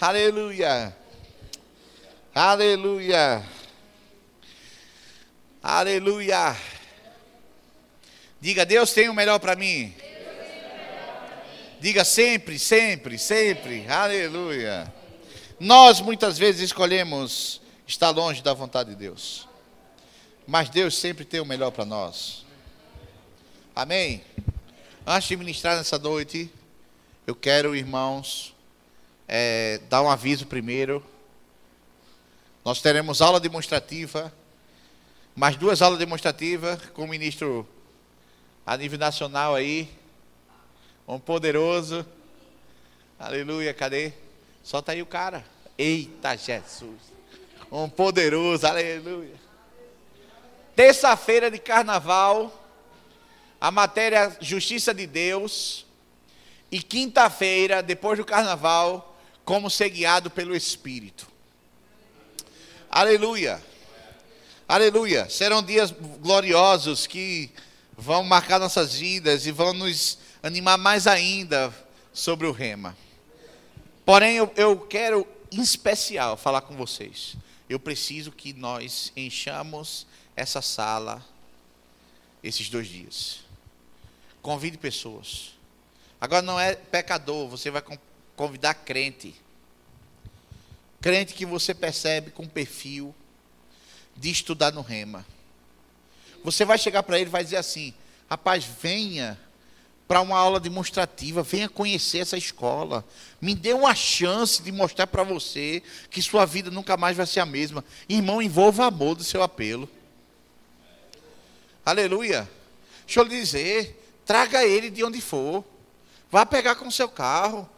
Aleluia. Aleluia. Aleluia. Diga, Deus tem o melhor para mim. Diga sempre, sempre, sempre. Aleluia. Nós muitas vezes escolhemos estar longe da vontade de Deus. Mas Deus sempre tem o melhor para nós. Amém? Antes de ministrar nessa noite, eu quero, irmãos, é, dar um aviso primeiro. Nós teremos aula demonstrativa, mais duas aulas demonstrativas com o ministro a nível nacional aí, um poderoso. Aleluia, cadê? Solta aí o cara. Eita Jesus. Um poderoso, aleluia. Terça-feira de carnaval, a matéria Justiça de Deus. E quinta-feira, depois do carnaval, como ser guiado pelo Espírito. Aleluia. Aleluia. Serão dias gloriosos que vão marcar nossas vidas e vão nos animar mais ainda sobre o rema. Porém, eu, eu quero em especial falar com vocês. Eu preciso que nós enchamos essa sala esses dois dias. Convide pessoas. Agora não é pecador, você vai convidar crente. Crente que você percebe com perfil de estudar no rema. Você vai chegar para ele e vai dizer assim: rapaz, venha para uma aula demonstrativa, venha conhecer essa escola. Me dê uma chance de mostrar para você que sua vida nunca mais vai ser a mesma. Irmão, envolva amor do seu apelo. Aleluia. Deixa eu lhe dizer, traga ele de onde for. Vá pegar com seu carro.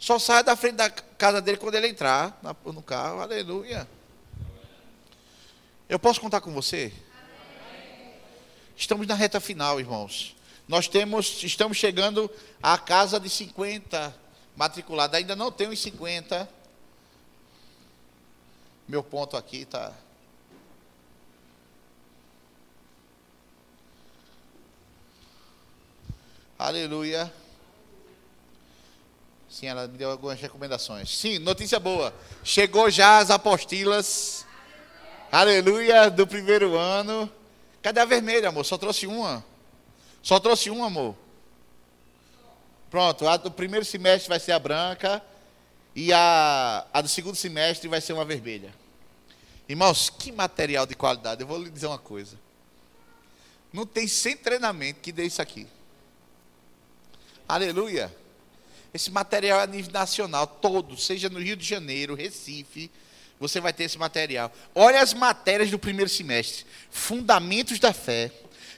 Só saia da frente da casa dele quando ele entrar no carro. Aleluia. Eu posso contar com você? Estamos na reta final, irmãos. Nós temos, estamos chegando à casa de 50 matriculados. Ainda não tenho os 50. Meu ponto aqui está. Aleluia. Sim, ela me deu algumas recomendações. Sim, notícia boa. Chegou já as apostilas. Aleluia, do primeiro ano. Cadê a vermelha, amor? Só trouxe uma. Só trouxe uma, amor. Pronto, a do primeiro semestre vai ser a branca. E a, a do segundo semestre vai ser uma vermelha. Irmãos, que material de qualidade. Eu vou lhe dizer uma coisa. Não tem sem treinamento que dê isso aqui. Aleluia. Esse material é a nível nacional, todo, seja no Rio de Janeiro, Recife, você vai ter esse material. Olha as matérias do primeiro semestre: Fundamentos da fé,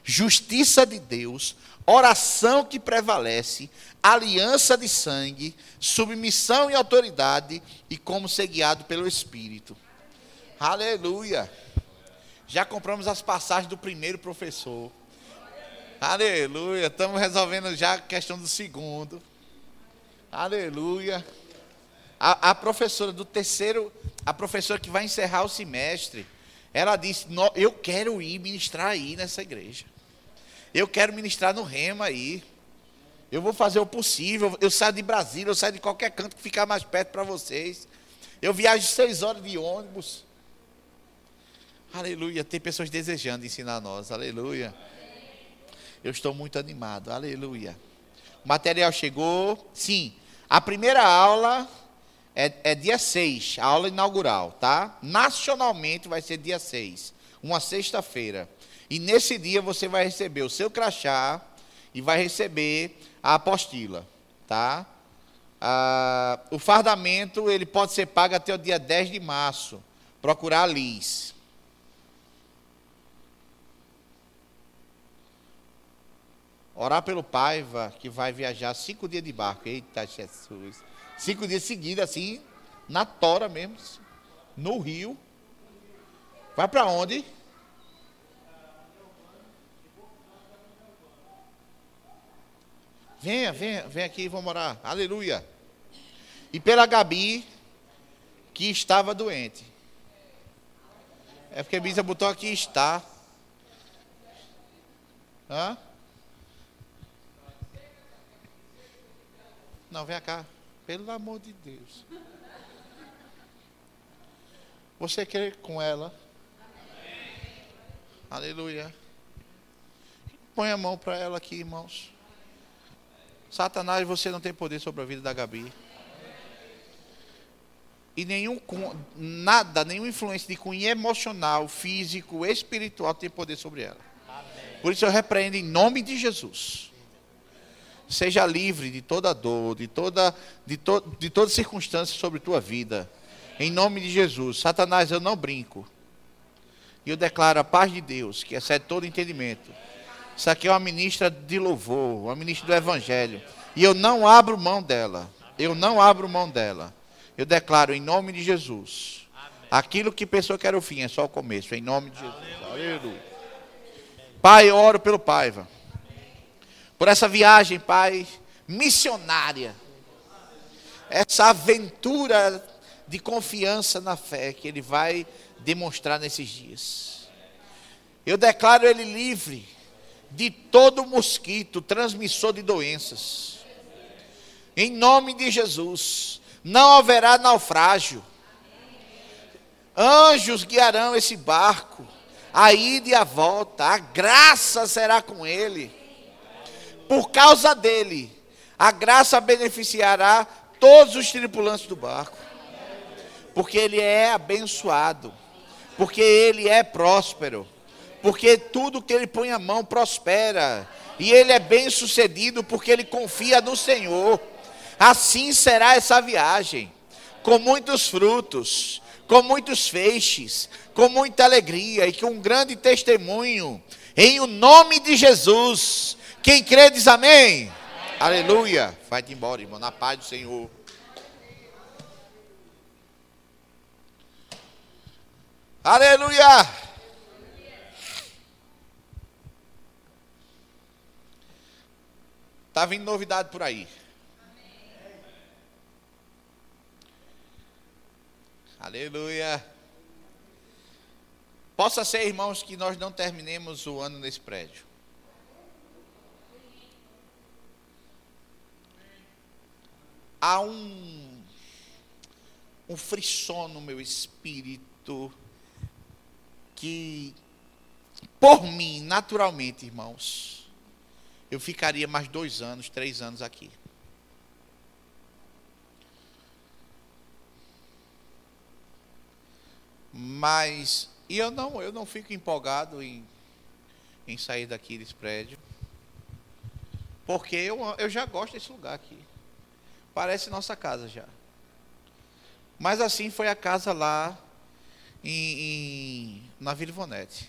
Justiça de Deus, Oração que prevalece, Aliança de sangue, Submissão e autoridade e como ser guiado pelo Espírito. Aleluia. Já compramos as passagens do primeiro professor. Aleluia. Estamos resolvendo já a questão do segundo. Aleluia. A, a, professora do terceiro, a professora que vai encerrar o semestre, ela disse: Eu quero ir ministrar aí nessa igreja. Eu quero ministrar no Rema aí. Eu vou fazer o possível. Eu saio de Brasília, eu saio de qualquer canto que ficar mais perto para vocês. Eu viajo seis horas de ônibus. Aleluia. Tem pessoas desejando ensinar a nós. Aleluia. Eu estou muito animado. Aleluia. O material chegou. Sim. A primeira aula é, é dia 6, a aula inaugural, tá? Nacionalmente vai ser dia 6, uma sexta-feira. E nesse dia você vai receber o seu crachá e vai receber a apostila, tá? Ah, o fardamento ele pode ser pago até o dia 10 de março. Procurar a Liz. Orar pelo Paiva, que vai viajar cinco dias de barco. Eita, Jesus. Cinco dias seguidos, assim, na tora mesmo, no rio. Vai para onde? Venha, venha, venha aqui, vamos orar. Aleluia. E pela Gabi, que estava doente. É porque a Bisa botou aqui está. Hã? Não, vem cá. Pelo amor de Deus. Você quer com ela? Aleluia. Põe a mão para ela aqui, irmãos. Satanás, você não tem poder sobre a vida da Gabi. E nenhum nada, nenhuma influência de cunho emocional, físico, espiritual tem poder sobre ela. Por isso eu repreendo em nome de Jesus. Seja livre de toda dor, de toda, de, to, de toda circunstância sobre tua vida. Em nome de Jesus. Satanás, eu não brinco. E eu declaro a paz de Deus, que excede todo entendimento. Isso aqui é uma ministra de louvor, uma ministra do Evangelho. E eu não abro mão dela. Eu não abro mão dela. Eu declaro em nome de Jesus. Aquilo que pensou que era o fim, é só o começo. Em nome de Jesus. Aleluia. Pai, eu oro pelo Paiva. Por essa viagem, Pai, missionária. Essa aventura de confiança na fé que ele vai demonstrar nesses dias. Eu declaro ele livre de todo mosquito transmissor de doenças. Em nome de Jesus, não haverá naufrágio. Anjos guiarão esse barco, a ida e a volta, a graça será com ele. Por causa dele, a graça beneficiará todos os tripulantes do barco, porque ele é abençoado, porque ele é próspero porque tudo que ele põe a mão prospera. E ele é bem sucedido porque ele confia no Senhor. Assim será essa viagem, com muitos frutos, com muitos feixes, com muita alegria e com um grande testemunho, em o nome de Jesus. Quem crê diz amém. amém. Aleluia. Vai-te embora, irmão, na paz do Senhor. Aleluia. Está vindo novidade por aí. Aleluia. Possa ser, irmãos, que nós não terminemos o ano nesse prédio. Há um, um frisson no meu espírito que, por mim, naturalmente, irmãos, eu ficaria mais dois anos, três anos aqui. Mas, e eu não, eu não fico empolgado em, em sair daqui desse prédio. Porque eu, eu já gosto desse lugar aqui. Parece nossa casa já. Mas assim foi a casa lá em, em, na Vila Ivonete.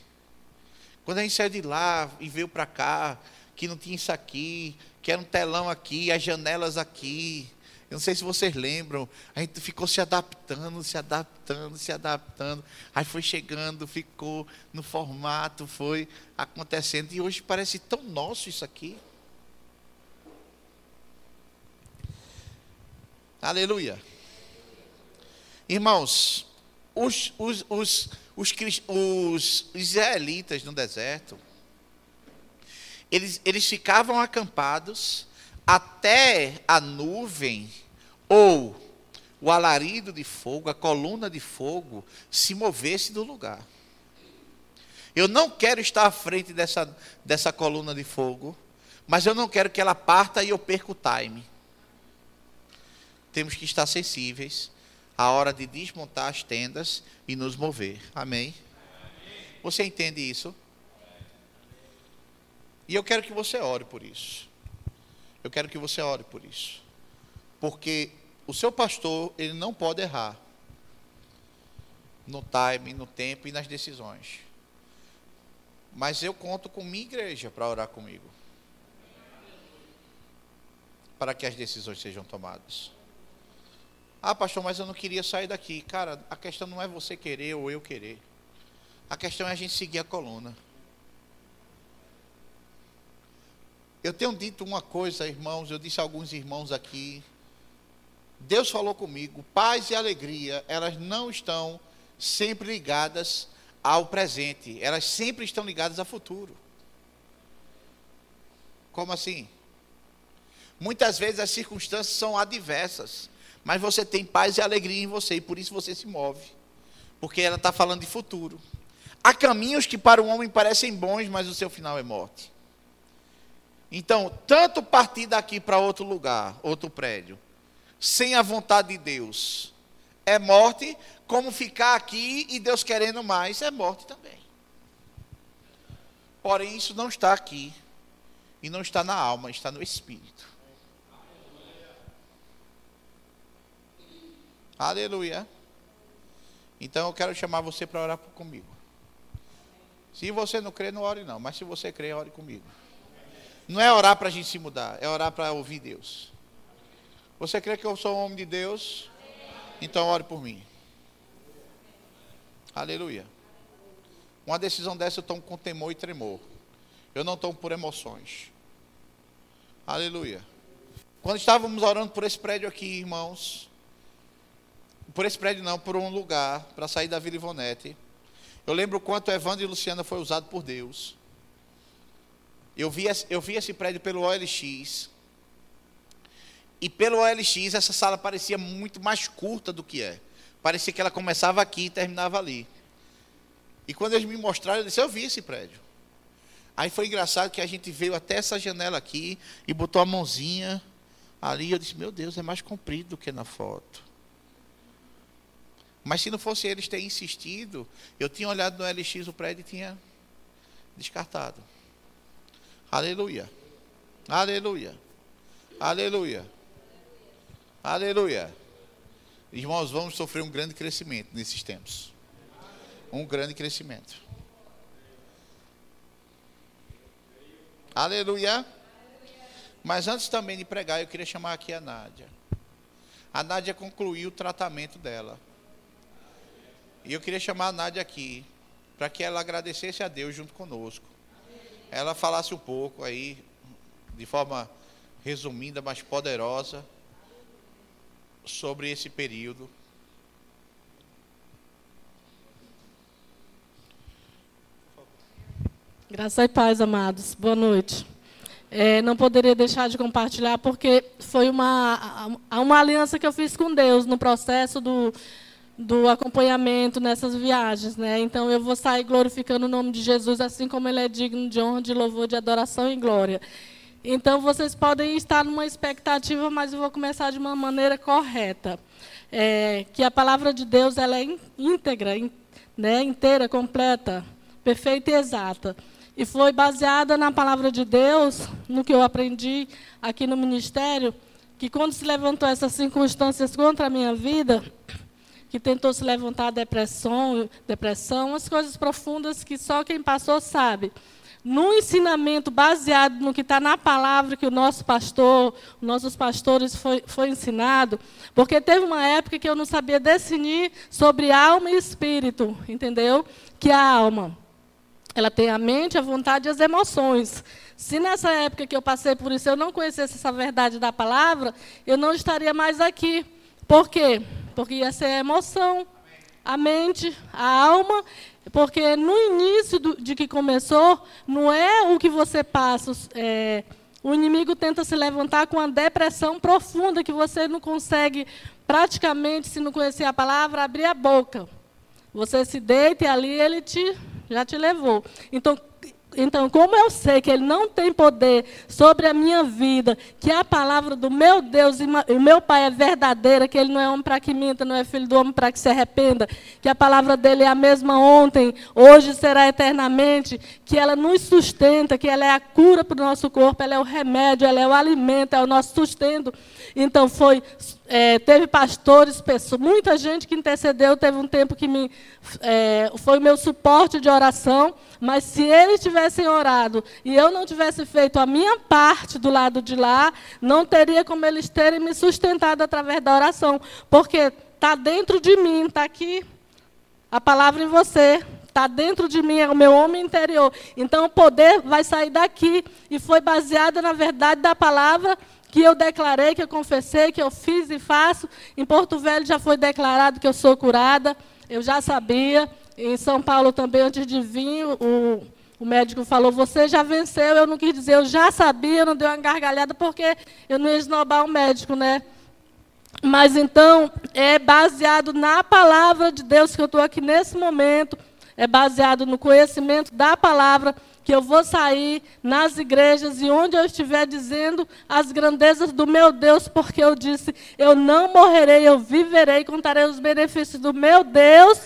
Quando a gente saiu de lá e veio para cá, que não tinha isso aqui, que era um telão aqui, as janelas aqui. Eu não sei se vocês lembram, a gente ficou se adaptando, se adaptando, se adaptando. Aí foi chegando, ficou no formato, foi acontecendo. E hoje parece tão nosso isso aqui. Aleluia. Irmãos, os, os, os, os, os israelitas no deserto, eles, eles ficavam acampados até a nuvem ou o alarido de fogo, a coluna de fogo, se movesse do lugar. Eu não quero estar à frente dessa, dessa coluna de fogo, mas eu não quero que ela parta e eu perca o time. Temos que estar sensíveis à hora de desmontar as tendas e nos mover. Amém? Você entende isso? E eu quero que você ore por isso. Eu quero que você ore por isso. Porque o seu pastor, ele não pode errar no time, no tempo e nas decisões. Mas eu conto com minha igreja para orar comigo. Para que as decisões sejam tomadas. Ah, pastor, mas eu não queria sair daqui. Cara, a questão não é você querer ou eu querer. A questão é a gente seguir a coluna. Eu tenho dito uma coisa, irmãos, eu disse a alguns irmãos aqui. Deus falou comigo, paz e alegria, elas não estão sempre ligadas ao presente, elas sempre estão ligadas ao futuro. Como assim? Muitas vezes as circunstâncias são adversas, mas você tem paz e alegria em você e por isso você se move. Porque ela está falando de futuro. Há caminhos que para o homem parecem bons, mas o seu final é morte. Então, tanto partir daqui para outro lugar, outro prédio, sem a vontade de Deus, é morte, como ficar aqui e Deus querendo mais, é morte também. Porém, isso não está aqui, e não está na alma, está no espírito. Aleluia. Então eu quero chamar você para orar comigo. Se você não crê, não ore não. Mas se você crê, ore comigo. Não é orar para a gente se mudar, é orar para ouvir Deus. Você crê que eu sou um homem de Deus? Então ore por mim. Aleluia. Uma decisão dessa eu tomo com temor e tremor. Eu não tomo por emoções. Aleluia. Quando estávamos orando por esse prédio aqui, irmãos, por esse prédio não, por um lugar, para sair da Vila Ivonete, eu lembro quanto Evandro e Luciana foi usado por Deus. Eu vi, eu vi esse prédio pelo OLX. E pelo OLX essa sala parecia muito mais curta do que é. Parecia que ela começava aqui e terminava ali. E quando eles me mostraram, eu disse, eu vi esse prédio. Aí foi engraçado que a gente veio até essa janela aqui e botou a mãozinha ali. Eu disse, meu Deus, é mais comprido do que na foto. Mas se não fosse eles terem insistido, eu tinha olhado no LX o prédio e tinha descartado. Aleluia. Aleluia. Aleluia. Aleluia. Irmãos, vamos sofrer um grande crescimento nesses tempos. Um grande crescimento. Aleluia. Mas antes também de pregar, eu queria chamar aqui a Nádia. A Nádia concluiu o tratamento dela. E eu queria chamar a Nádia aqui, para que ela agradecesse a Deus junto conosco ela falasse um pouco aí, de forma resumida, mas poderosa, sobre esse período. Graças e paz, amados. Boa noite. É, não poderia deixar de compartilhar, porque foi uma, uma aliança que eu fiz com Deus no processo do, do acompanhamento nessas viagens, né? Então eu vou sair glorificando o nome de Jesus, assim como ele é digno de honra, de louvor, de adoração e glória. Então vocês podem estar numa expectativa, mas eu vou começar de uma maneira correta, é, que a palavra de Deus ela é íntegra, né? Inteira, completa, perfeita e exata. E foi baseada na palavra de Deus, no que eu aprendi aqui no ministério, que quando se levantou essas circunstâncias contra a minha vida, que tentou se levantar depressão, depressão, as coisas profundas que só quem passou sabe. No ensinamento baseado no que está na palavra que o nosso pastor, nossos pastores foi, foi ensinado, porque teve uma época que eu não sabia definir sobre alma e espírito, entendeu? Que a alma, ela tem a mente, a vontade e as emoções. Se nessa época que eu passei por isso eu não conhecesse essa verdade da palavra, eu não estaria mais aqui. Por quê? Porque ia ser a emoção, a mente, a alma, porque no início do, de que começou, não é o que você passa. É, o inimigo tenta se levantar com uma depressão profunda que você não consegue, praticamente, se não conhecer a palavra, abrir a boca. Você se deita e ali ele te, já te levou. Então, então, como eu sei que Ele não tem poder sobre a minha vida, que a palavra do meu Deus e meu Pai é verdadeira, que Ele não é homem para que minta, não é filho do homem para que se arrependa, que a palavra dele é a mesma ontem, hoje será eternamente, que ela nos sustenta, que ela é a cura para o nosso corpo, ela é o remédio, ela é o alimento, é o nosso sustento. Então, foi é, teve pastores, pessoas, muita gente que intercedeu, teve um tempo que me, é, foi o meu suporte de oração, mas se eles tivessem orado e eu não tivesse feito a minha parte do lado de lá, não teria como eles terem me sustentado através da oração, porque está dentro de mim, está aqui a palavra em você, está dentro de mim, é o meu homem interior. Então o poder vai sair daqui e foi baseado na verdade da palavra que eu declarei, que eu confessei, que eu fiz e faço. Em Porto Velho já foi declarado que eu sou curada, eu já sabia. Em São Paulo também, antes de vir, o, o médico falou: Você já venceu. Eu não quis dizer, eu já sabia, não deu uma gargalhada, porque eu não ia esnobar o médico, né? Mas então, é baseado na palavra de Deus que eu estou aqui nesse momento, é baseado no conhecimento da palavra que eu vou sair nas igrejas e onde eu estiver dizendo as grandezas do meu Deus, porque eu disse: eu não morrerei, eu viverei, contarei os benefícios do meu Deus.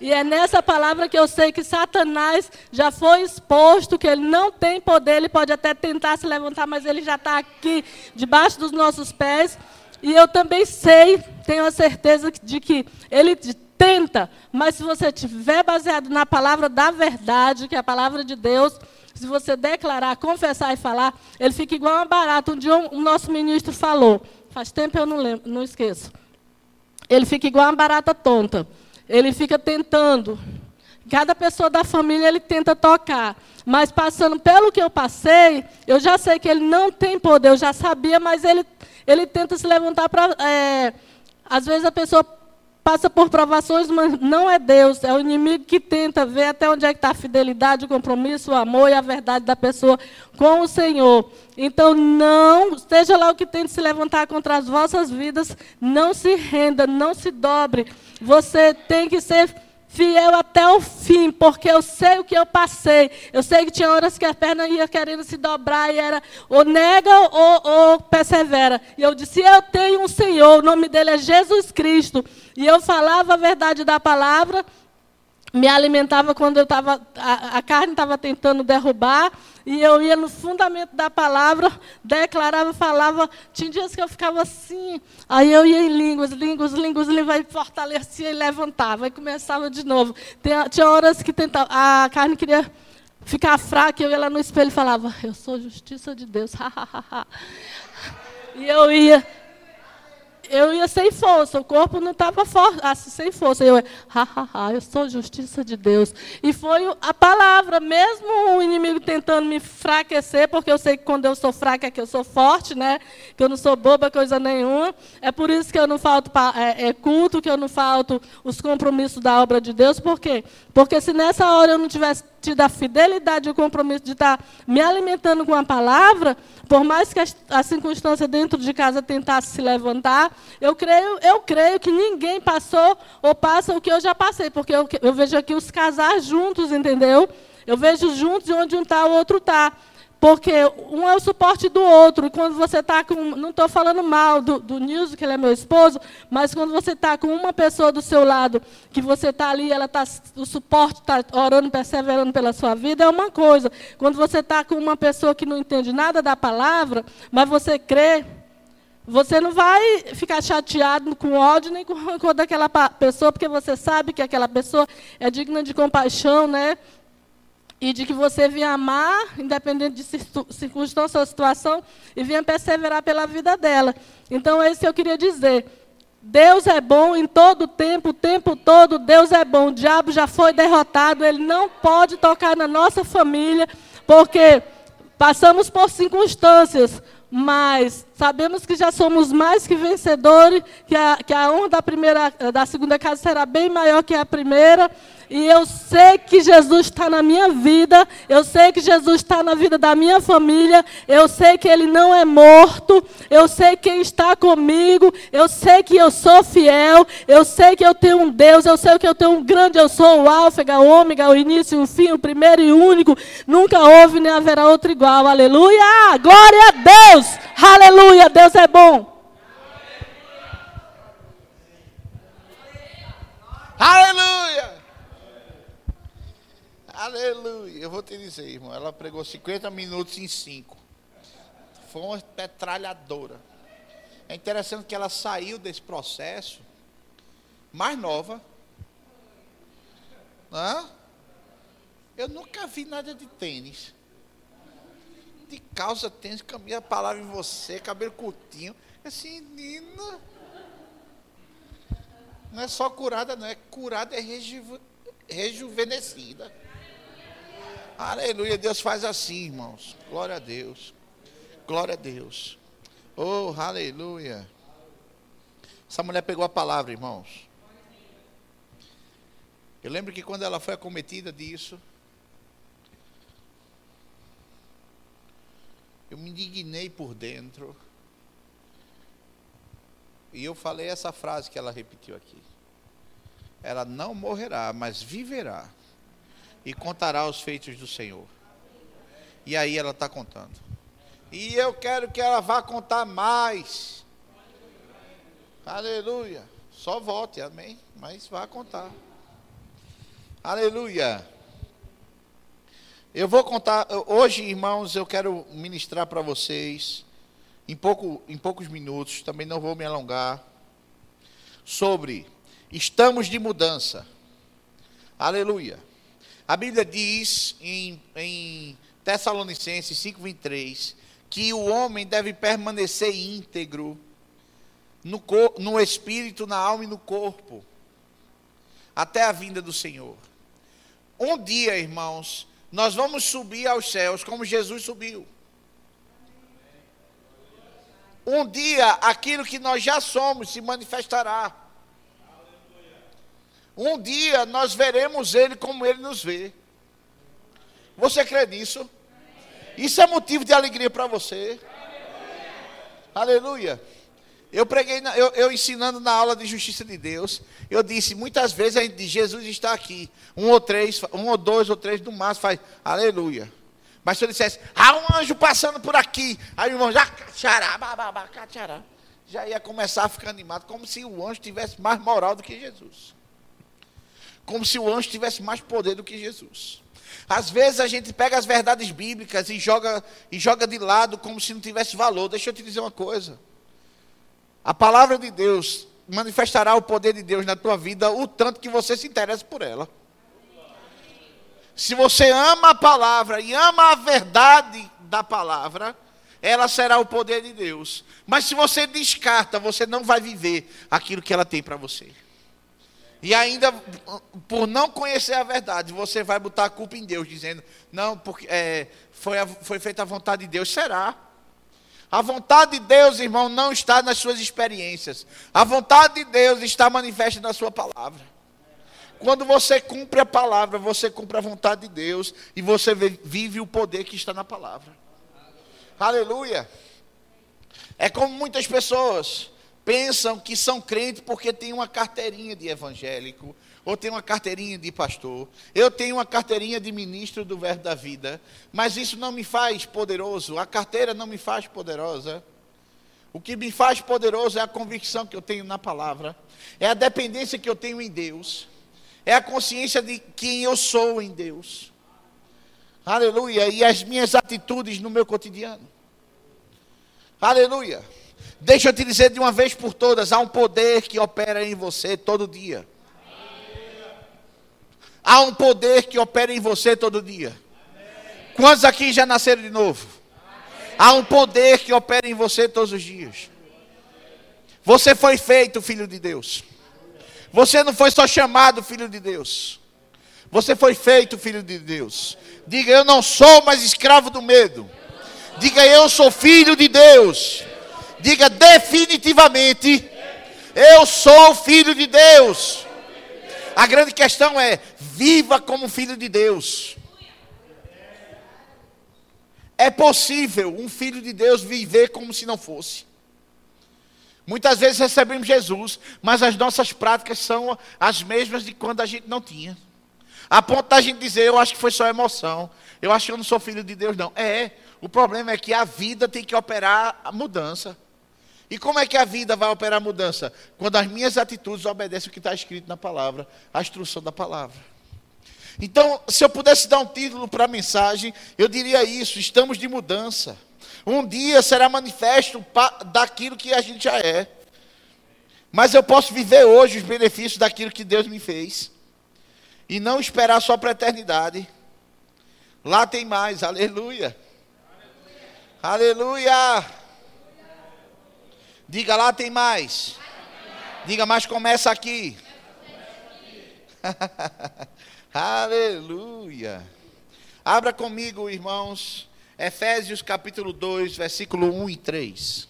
E é nessa palavra que eu sei que Satanás já foi exposto, que ele não tem poder, ele pode até tentar se levantar, mas ele já está aqui, debaixo dos nossos pés. E eu também sei, tenho a certeza de que ele tenta, mas se você estiver baseado na palavra da verdade, que é a palavra de Deus, se você declarar, confessar e falar, ele fica igual uma barata. Um dia o um, nosso ministro falou, faz tempo eu não lembro, não esqueço. Ele fica igual uma barata tonta. Ele fica tentando. Cada pessoa da família ele tenta tocar. Mas passando pelo que eu passei, eu já sei que ele não tem poder, eu já sabia, mas ele ele tenta se levantar para. É, às vezes a pessoa passa por provações, mas não é Deus, é o inimigo que tenta ver até onde é que está a fidelidade, o compromisso, o amor e a verdade da pessoa com o Senhor. Então, não, seja lá o que tente se levantar contra as vossas vidas, não se renda, não se dobre. Você tem que ser fiel até o fim, porque eu sei o que eu passei. Eu sei que tinha horas que a perna ia querendo se dobrar e era ou nega ou, ou persevera. E eu disse: Eu tenho um Senhor, o nome dele é Jesus Cristo. E eu falava a verdade da palavra, me alimentava quando eu estava, a, a carne estava tentando derrubar, e eu ia no fundamento da palavra, declarava, falava. Tinha dias que eu ficava assim, aí eu ia em línguas, línguas, línguas, línguas, e fortalecia e levantava, e começava de novo. Tinha, tinha horas que tentava, a carne queria ficar fraca, eu ia lá no espelho e falava, eu sou justiça de Deus, e eu ia, eu ia sem força, o corpo não estava forte, assim, sem força. Eu, ha, ha, ha, eu sou justiça de Deus. E foi a palavra, mesmo o inimigo tentando me enfraquecer, porque eu sei que quando eu sou fraca é que eu sou forte, né? Que eu não sou boba, coisa nenhuma. É por isso que eu não falto é, é culto, que eu não falto os compromissos da obra de Deus. Por quê? Porque se nessa hora eu não tivesse tido a fidelidade e o compromisso de estar me alimentando com a palavra, por mais que a circunstância dentro de casa tentasse se levantar, eu creio, eu creio que ninguém passou ou passa o que eu já passei, porque eu, eu vejo aqui os casais juntos, entendeu? Eu vejo juntos onde um está, o outro está. Porque um é o suporte do outro. Quando você está com. Não estou falando mal do, do Nilson, que ele é meu esposo, mas quando você está com uma pessoa do seu lado, que você está ali, ela tá, o suporte está orando, perseverando pela sua vida, é uma coisa. Quando você está com uma pessoa que não entende nada da palavra, mas você crê, você não vai ficar chateado com ódio nem com rancor daquela pessoa, porque você sabe que aquela pessoa é digna de compaixão, né? E de que você vinha amar, independente de circunstância ou situação, e vinha perseverar pela vida dela. Então, é isso que eu queria dizer. Deus é bom em todo tempo, o tempo todo, Deus é bom. O diabo já foi derrotado, ele não pode tocar na nossa família, porque passamos por circunstâncias, mas sabemos que já somos mais que vencedores, que a, que a honra da, primeira, da segunda casa será bem maior que a primeira, e eu sei que Jesus está na minha vida, eu sei que Jesus está na vida da minha família, eu sei que Ele não é morto, eu sei quem está comigo, eu sei que eu sou fiel, eu sei que eu tenho um Deus, eu sei que eu tenho um grande, eu sou o Alfa, o Ômega, o início, o fim, o primeiro e único, nunca houve nem haverá outro igual, aleluia! Glória a Deus! Aleluia! Deus é bom! Aleluia! Aleluia. Eu vou te dizer, irmão, ela pregou 50 minutos em 5. Foi uma petralhadora. É interessante que ela saiu desse processo mais nova. Hã? Eu nunca vi nada de tênis. De calça, tênis, camisa, palavra em você, cabelo curtinho. Assim, Nina. Não é só curada, não. É curada, é reju, rejuvenescida. Aleluia, Deus faz assim, irmãos. Glória a Deus. Glória a Deus. Oh, aleluia. Essa mulher pegou a palavra, irmãos. Eu lembro que quando ela foi acometida disso, eu me indignei por dentro. E eu falei essa frase que ela repetiu aqui. Ela não morrerá, mas viverá e contará os feitos do Senhor. E aí ela está contando. E eu quero que ela vá contar mais. Aleluia. Só volte, amém. Mas vá contar. Aleluia. Eu vou contar, hoje, irmãos, eu quero ministrar para vocês, em, pouco, em poucos minutos, também não vou me alongar, sobre estamos de mudança. Aleluia. A Bíblia diz em, em Tessalonicenses 5,23 que o homem deve permanecer íntegro no, no espírito, na alma e no corpo, até a vinda do Senhor. Um dia, irmãos, nós vamos subir aos céus como Jesus subiu. Um dia aquilo que nós já somos se manifestará. Um dia nós veremos Ele como Ele nos vê. Você crê nisso? Isso é motivo de alegria para você. Aleluia. Eu preguei, eu, eu, ensinando na aula de justiça de Deus, eu disse, muitas vezes a gente Jesus está aqui. Um ou três, um ou dois ou três do máximo faz, aleluia. Mas se eu dissesse, há um anjo passando por aqui, aí o irmão já, cachará, cachará, já ia começar a ficar animado, como se o anjo tivesse mais moral do que Jesus. Como se o anjo tivesse mais poder do que Jesus. Às vezes a gente pega as verdades bíblicas e joga, e joga de lado como se não tivesse valor. Deixa eu te dizer uma coisa. A palavra de Deus manifestará o poder de Deus na tua vida o tanto que você se interessa por ela. Se você ama a palavra e ama a verdade da palavra, ela será o poder de Deus. Mas se você descarta, você não vai viver aquilo que ela tem para você. E ainda, por não conhecer a verdade, você vai botar a culpa em Deus, dizendo: não, porque é, foi, a, foi feita a vontade de Deus. Será? A vontade de Deus, irmão, não está nas suas experiências. A vontade de Deus está manifesta na sua palavra. Quando você cumpre a palavra, você cumpre a vontade de Deus e você vive o poder que está na palavra. Aleluia. É como muitas pessoas pensam que são crentes porque têm uma carteirinha de evangélico, ou tenho uma carteirinha de pastor, eu tenho uma carteirinha de ministro do Verbo da Vida, mas isso não me faz poderoso, a carteira não me faz poderosa. O que me faz poderoso é a convicção que eu tenho na palavra, é a dependência que eu tenho em Deus, é a consciência de quem eu sou em Deus. Aleluia. E as minhas atitudes no meu cotidiano. Aleluia. Deixa eu te dizer de uma vez por todas: há um poder que opera em você todo dia. Há um poder que opera em você todo dia. Quantos aqui já nasceram de novo? Há um poder que opera em você todos os dias. Você foi feito filho de Deus. Você não foi só chamado filho de Deus. Você foi feito filho de Deus. Diga, eu não sou mais escravo do medo. Diga, eu sou filho de Deus. Diga definitivamente, eu sou filho de Deus. A grande questão é: viva como filho de Deus. É possível um filho de Deus viver como se não fosse. Muitas vezes recebemos Jesus, mas as nossas práticas são as mesmas de quando a gente não tinha. A ponto da gente dizer, eu acho que foi só emoção. Eu acho que eu não sou filho de Deus, não. É, o problema é que a vida tem que operar a mudança. E como é que a vida vai operar mudança? Quando as minhas atitudes obedecem o que está escrito na palavra, a instrução da palavra. Então, se eu pudesse dar um título para a mensagem, eu diria isso: estamos de mudança. Um dia será manifesto daquilo que a gente já é. Mas eu posso viver hoje os benefícios daquilo que Deus me fez. E não esperar só para a eternidade. Lá tem mais, aleluia. Aleluia. aleluia. Diga lá, tem mais. Diga, mas começa aqui. Aleluia. Abra comigo, irmãos, Efésios capítulo 2, versículo 1 e 3.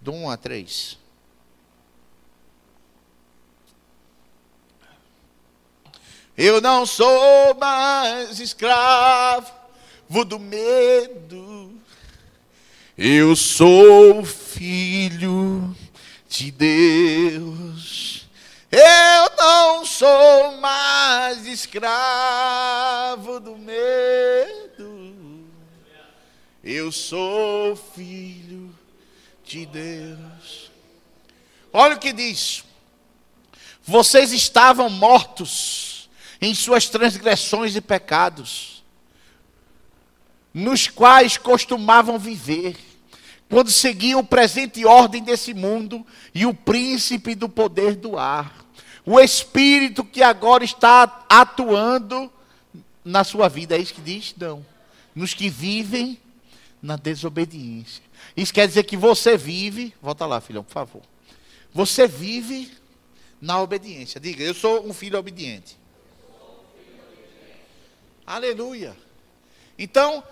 Do 1 a 3. Eu não sou mais escravo do medo eu sou filho de Deus. Eu não sou mais escravo do medo. Eu sou filho de Deus. Olha o que diz. Vocês estavam mortos em suas transgressões e pecados, nos quais costumavam viver quando seguiam o presente ordem desse mundo e o príncipe do poder do ar. O espírito que agora está atuando na sua vida. É isso que diz? Não. Nos que vivem na desobediência. Isso quer dizer que você vive. Volta lá, filhão, por favor. Você vive na obediência. Diga, eu sou um filho obediente. Aleluia. Então,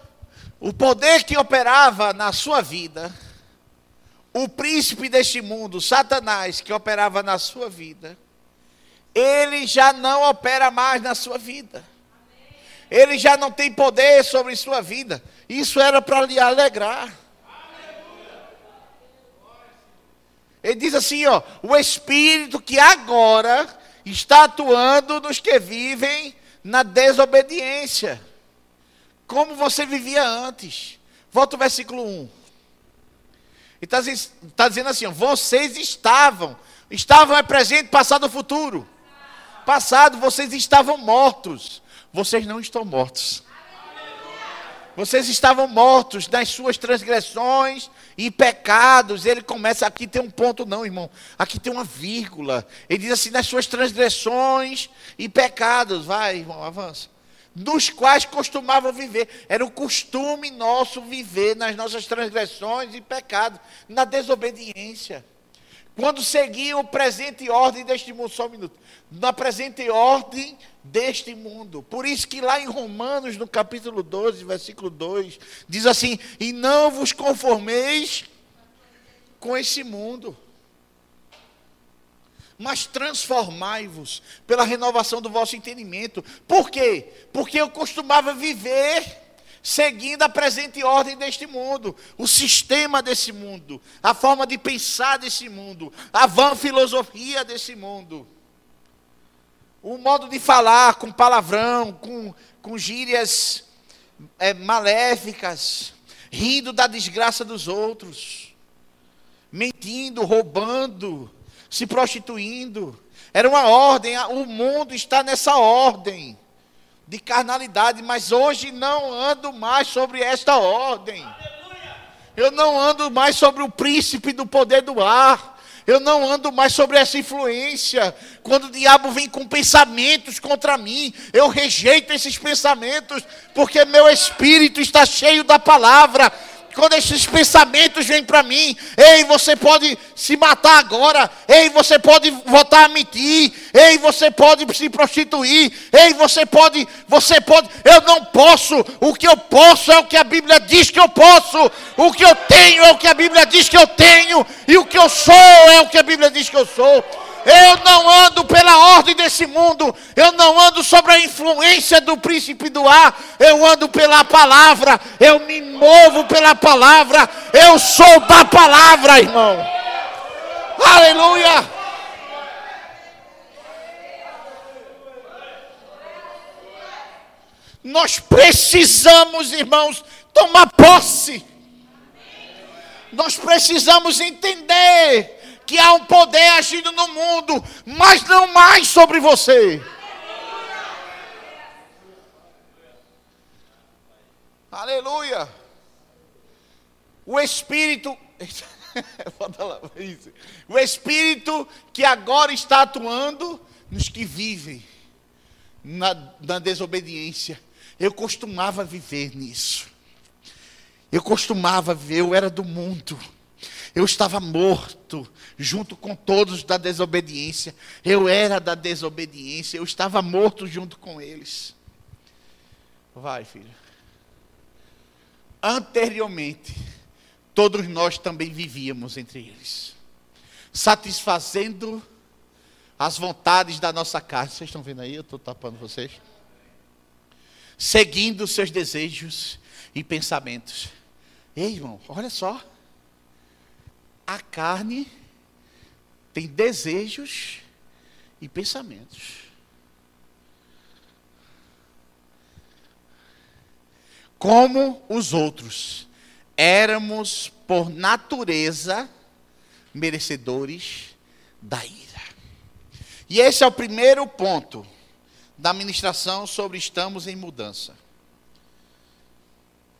o poder que operava na sua vida, o príncipe deste mundo, Satanás, que operava na sua vida, ele já não opera mais na sua vida. Ele já não tem poder sobre sua vida. Isso era para lhe alegrar. Ele diz assim, ó, o espírito que agora está atuando nos que vivem na desobediência como você vivia antes. Volta o versículo 1. Ele está tá dizendo assim: vocês estavam. Estavam é presente, passado, futuro. Passado, vocês estavam mortos. Vocês não estão mortos. Vocês estavam mortos nas suas transgressões e pecados. Ele começa, aqui tem um ponto, não, irmão. Aqui tem uma vírgula. Ele diz assim: nas suas transgressões e pecados. Vai, irmão, avança dos quais costumavam viver. Era o costume nosso viver nas nossas transgressões e pecados, na desobediência. Quando seguiam o presente ordem deste mundo, só um minuto, na presente ordem deste mundo. Por isso que lá em Romanos, no capítulo 12, versículo 2, diz assim: E não vos conformeis com esse mundo mas transformai-vos pela renovação do vosso entendimento. Por quê? Porque eu costumava viver seguindo a presente ordem deste mundo, o sistema desse mundo, a forma de pensar desse mundo, a vã filosofia desse mundo. O modo de falar com palavrão, com, com gírias é, maléficas, rindo da desgraça dos outros, mentindo, roubando, se prostituindo. Era uma ordem, o mundo está nessa ordem de carnalidade, mas hoje não ando mais sobre esta ordem. Eu não ando mais sobre o príncipe do poder do ar. Eu não ando mais sobre essa influência. Quando o diabo vem com pensamentos contra mim, eu rejeito esses pensamentos, porque meu espírito está cheio da palavra quando esses pensamentos vêm para mim, ei, você pode se matar agora, ei, você pode voltar a mentir, ei, você pode se prostituir, ei, você pode, você pode, eu não posso, o que eu posso é o que a Bíblia diz que eu posso, o que eu tenho é o que a Bíblia diz que eu tenho, e o que eu sou é o que a Bíblia diz que eu sou. Eu não ando pela ordem desse mundo. Eu não ando sobre a influência do príncipe do ar. Eu ando pela palavra. Eu me movo pela palavra. Eu sou da palavra, irmão. Aleluia. Nós precisamos, irmãos, tomar posse. Nós precisamos entender que há um poder agindo no mundo, mas não mais sobre você. Aleluia. O Espírito. o Espírito que agora está atuando nos que vivem na, na desobediência. Eu costumava viver nisso. Eu costumava viver, eu era do mundo. Eu estava morto junto com todos da desobediência. Eu era da desobediência. Eu estava morto junto com eles. Vai, filho. Anteriormente, todos nós também vivíamos entre eles, satisfazendo as vontades da nossa carne. Vocês estão vendo aí? Eu estou tapando vocês. Seguindo seus desejos e pensamentos. Ei, irmão, olha só a carne tem desejos e pensamentos. Como os outros, éramos por natureza merecedores da ira. E esse é o primeiro ponto da ministração sobre estamos em mudança.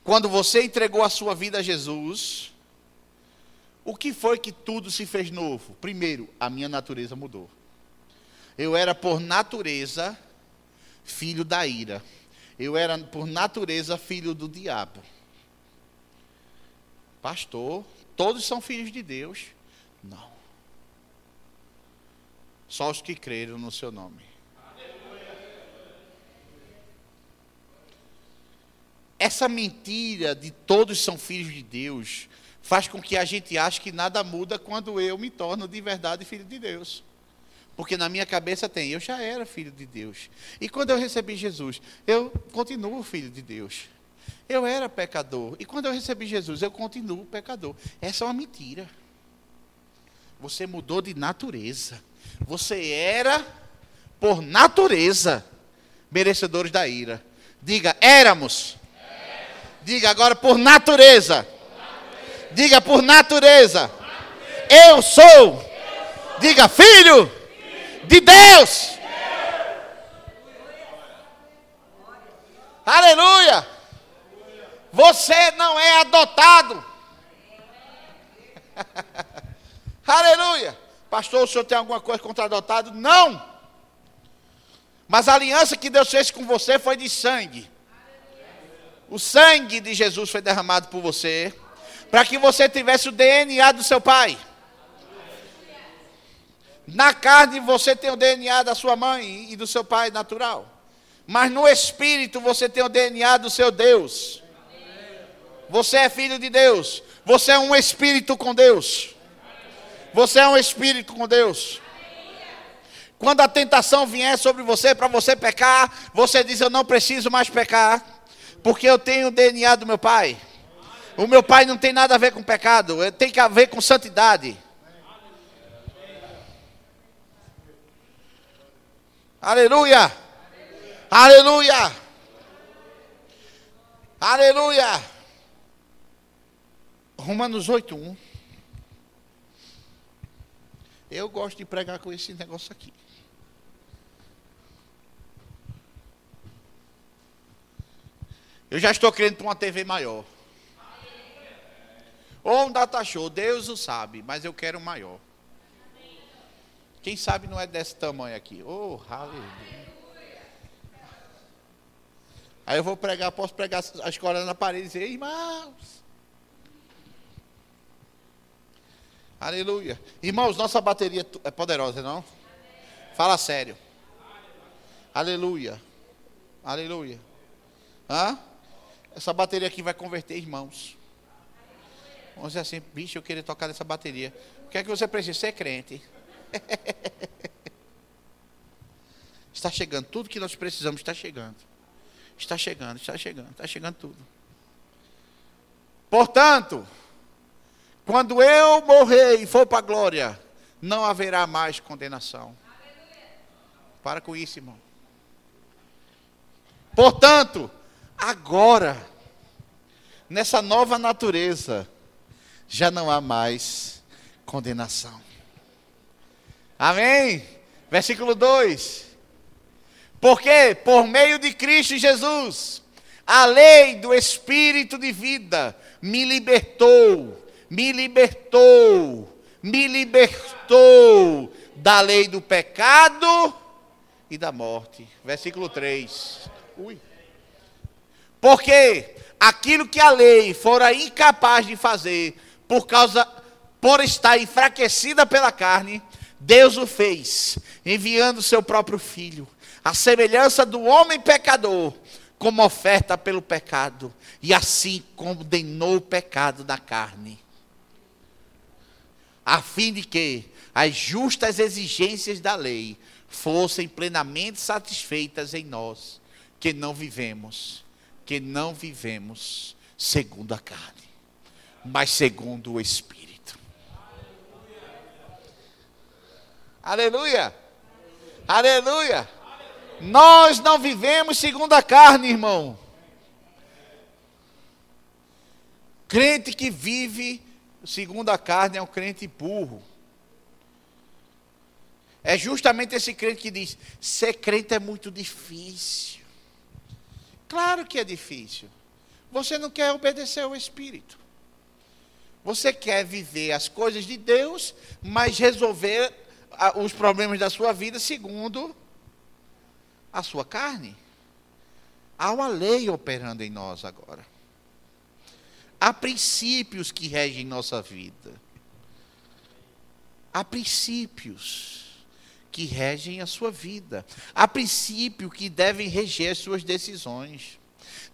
Quando você entregou a sua vida a Jesus, o que foi que tudo se fez novo? Primeiro, a minha natureza mudou. Eu era por natureza filho da ira. Eu era por natureza filho do diabo. Pastor, todos são filhos de Deus? Não. Só os que creram no seu nome. Essa mentira de todos são filhos de Deus faz com que a gente ache que nada muda quando eu me torno de verdade filho de Deus. Porque na minha cabeça tem, eu já era filho de Deus. E quando eu recebi Jesus, eu continuo filho de Deus. Eu era pecador. E quando eu recebi Jesus, eu continuo pecador. Essa é uma mentira. Você mudou de natureza. Você era, por natureza, merecedores da ira. Diga, éramos. Diga agora por natureza. Diga por natureza. Eu sou. Diga filho de Deus. Aleluia. Você não é adotado. Aleluia. Pastor, o senhor tem alguma coisa contra adotado? Não. Mas a aliança que Deus fez com você foi de sangue. O sangue de Jesus foi derramado por você, para que você tivesse o DNA do seu pai. Na carne você tem o DNA da sua mãe e do seu pai natural. Mas no espírito você tem o DNA do seu Deus. Você é filho de Deus. Você é um espírito com Deus. Você é um espírito com Deus. Quando a tentação vier sobre você para você pecar, você diz: Eu não preciso mais pecar. Porque eu tenho o DNA do meu pai. O meu pai não tem nada a ver com pecado, tem que a ver com santidade. Aleluia! Aleluia! Aleluia! Romanos 8:1. Eu gosto de pregar com esse negócio aqui. Eu já estou querendo para uma TV maior. Ou um data show, Deus o sabe, mas eu quero um maior. Quem sabe não é desse tamanho aqui. Oh, aleluia. Aí eu vou pregar, posso pregar a escola na parede e dizer, irmãos. Aleluia. Irmãos, nossa bateria é poderosa, não? Fala sério. Aleluia. Aleluia. Hã? Essa bateria aqui vai converter irmãos. Vamos dizer assim, bicho, eu queria tocar nessa bateria. O que é que você precisa? Ser crente. está chegando, tudo que nós precisamos está chegando. Está chegando, está chegando, está chegando tudo. Portanto, quando eu morrer e for para a glória, não haverá mais condenação. Para com isso, irmão. Portanto, agora, nessa nova natureza, já não há mais condenação. Amém? Versículo 2. Porque por meio de Cristo Jesus, a lei do Espírito de vida me libertou, me libertou, me libertou da lei do pecado e da morte. Versículo 3. Ui. Porque aquilo que a lei fora incapaz de fazer, por causa por estar enfraquecida pela carne, Deus o fez, enviando seu próprio filho, a semelhança do homem pecador, como oferta pelo pecado, e assim condenou o pecado da carne, a fim de que as justas exigências da lei fossem plenamente satisfeitas em nós, que não vivemos que não vivemos segundo a carne, mas segundo o Espírito. Aleluia. Aleluia. Nós não vivemos segundo a carne, irmão. Crente que vive segundo a carne é um crente burro. É justamente esse crente que diz: ser crente é muito difícil. Claro que é difícil. Você não quer obedecer ao Espírito. Você quer viver as coisas de Deus, mas resolver os problemas da sua vida segundo a sua carne. Há uma lei operando em nós agora. Há princípios que regem nossa vida. Há princípios que regem a sua vida. Há princípios que devem reger suas decisões.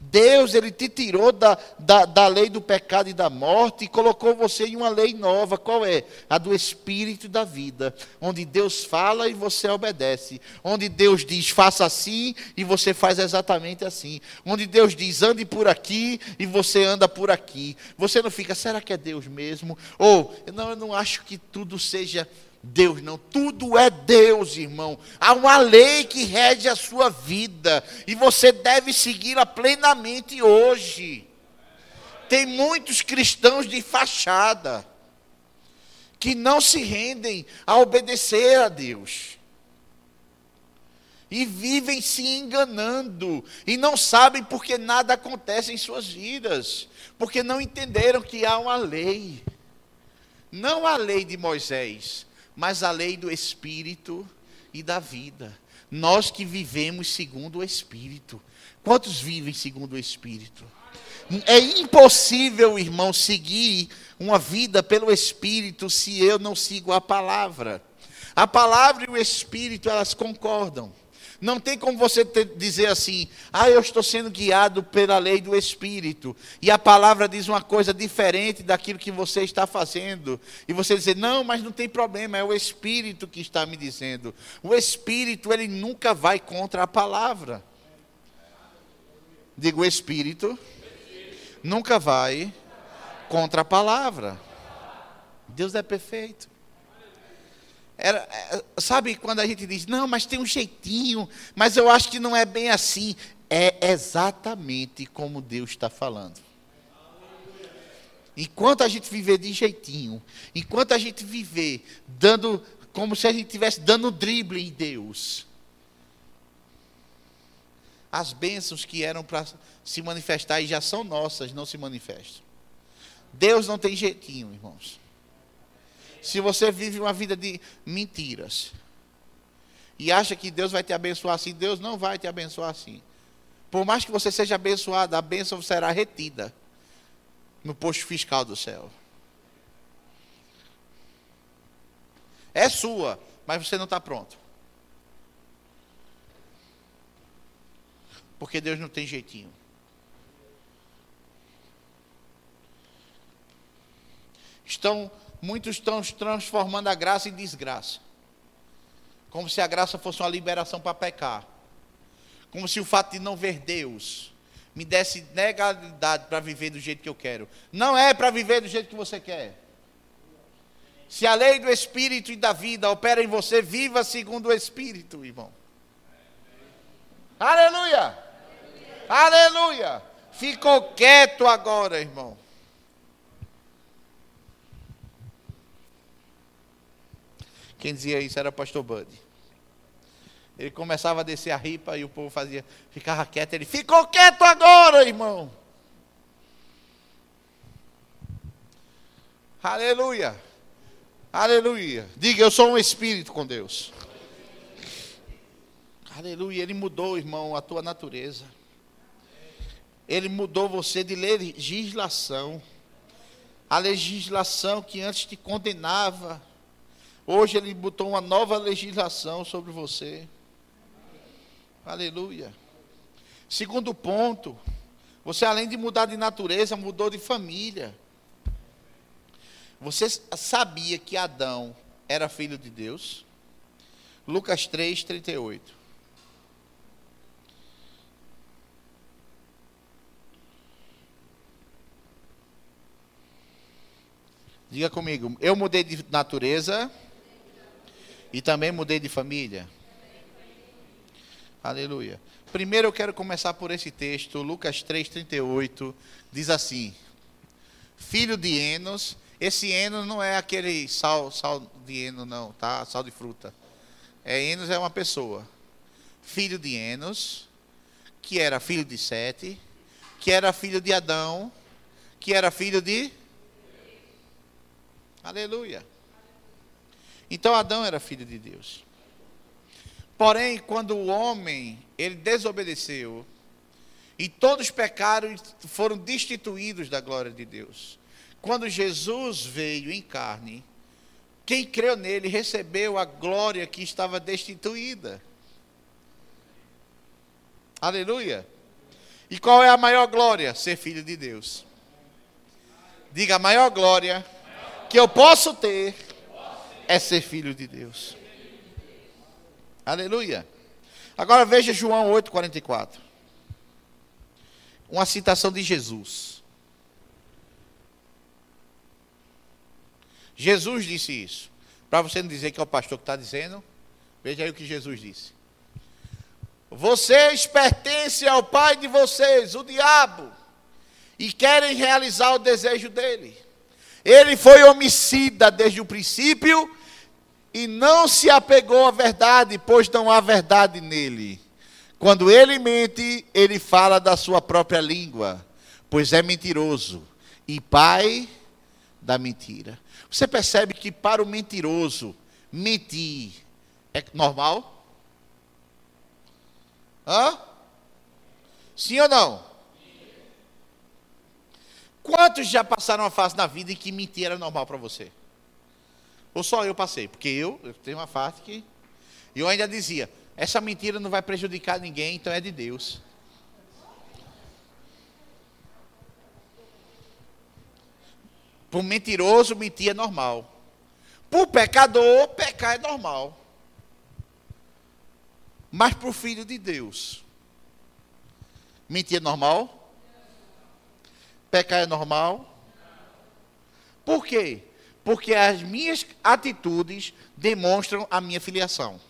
Deus, Ele te tirou da, da, da lei do pecado e da morte e colocou você em uma lei nova. Qual é? A do Espírito da vida. Onde Deus fala e você obedece. Onde Deus diz, faça assim e você faz exatamente assim. Onde Deus diz, ande por aqui e você anda por aqui. Você não fica, será que é Deus mesmo? Ou, não, eu não acho que tudo seja Deus não, tudo é Deus, irmão. Há uma lei que rege a sua vida e você deve segui-la plenamente hoje. Tem muitos cristãos de fachada que não se rendem a obedecer a Deus. E vivem se enganando e não sabem porque nada acontece em suas vidas, porque não entenderam que há uma lei. Não a lei de Moisés, mas a lei do Espírito e da vida. Nós que vivemos segundo o Espírito. Quantos vivem segundo o Espírito? É impossível, irmão, seguir uma vida pelo Espírito se eu não sigo a palavra. A palavra e o Espírito, elas concordam. Não tem como você ter, dizer assim, ah, eu estou sendo guiado pela lei do Espírito, e a palavra diz uma coisa diferente daquilo que você está fazendo, e você dizer, não, mas não tem problema, é o Espírito que está me dizendo. O Espírito, ele nunca vai contra a palavra. Digo, o Espírito nunca vai contra a palavra. Deus é perfeito. Era, é, sabe quando a gente diz, não, mas tem um jeitinho, mas eu acho que não é bem assim. É exatamente como Deus está falando. Enquanto a gente viver de jeitinho, enquanto a gente viver dando, como se a gente estivesse dando drible em Deus, as bênçãos que eram para se manifestar e já são nossas, não se manifestam. Deus não tem jeitinho, irmãos se você vive uma vida de mentiras e acha que Deus vai te abençoar assim, Deus não vai te abençoar assim. Por mais que você seja abençoado, a bênção será retida no posto fiscal do céu. É sua, mas você não está pronto. Porque Deus não tem jeitinho. Estão muitos estão transformando a graça em desgraça. Como se a graça fosse uma liberação para pecar. Como se o fato de não ver Deus me desse legalidade para viver do jeito que eu quero. Não é para viver do jeito que você quer. Se a lei do Espírito e da vida opera em você, viva segundo o Espírito, irmão. Aleluia! Aleluia! Aleluia. Ficou quieto agora, irmão. Quem dizia isso era o pastor Bud. Ele começava a descer a ripa e o povo fazia, ficava quieto. Ele ficou quieto agora, irmão. Aleluia. Aleluia. Diga, eu sou um espírito com Deus. Aleluia. Ele mudou, irmão, a tua natureza. Ele mudou você de legislação. A legislação que antes te condenava Hoje ele botou uma nova legislação sobre você. Aleluia. Segundo ponto, você além de mudar de natureza, mudou de família. Você sabia que Adão era filho de Deus? Lucas 3, 38. Diga comigo, eu mudei de natureza E também mudei de família. Aleluia. Primeiro eu quero começar por esse texto, Lucas 3,38, diz assim: Filho de Enos, esse Enos não é aquele sal, sal de Enos, não, tá? Sal de fruta. É, Enos é uma pessoa. Filho de Enos, que era filho de Sete, que era filho de Adão, que era filho de. Aleluia. Então Adão era filho de Deus. Porém, quando o homem ele desobedeceu e todos pecaram e foram destituídos da glória de Deus. Quando Jesus veio em carne, quem creu nele recebeu a glória que estava destituída. Aleluia. E qual é a maior glória? Ser filho de Deus. Diga, a maior glória que eu posso ter é ser filho de Deus. Aleluia. Agora veja João 8,44. Uma citação de Jesus. Jesus disse isso. Para você não dizer que é o pastor que está dizendo, veja aí o que Jesus disse. Vocês pertencem ao pai de vocês, o diabo, e querem realizar o desejo dele. Ele foi homicida desde o princípio e não se apegou à verdade, pois não há verdade nele. Quando ele mente, ele fala da sua própria língua, pois é mentiroso e pai da mentira. Você percebe que para o mentiroso, mentir é normal? Hã? Sim ou não? Quantos já passaram uma fase na vida em que mentir era normal para você? Ou só eu passei? Porque eu, eu tenho uma fase que. Eu ainda dizia: essa mentira não vai prejudicar ninguém, então é de Deus. Por mentiroso, mentir é normal. Por pecador, pecar é normal. Mas para o filho de Deus, mentir é normal? Pecar é normal? Por quê? Porque as minhas atitudes demonstram a minha filiação.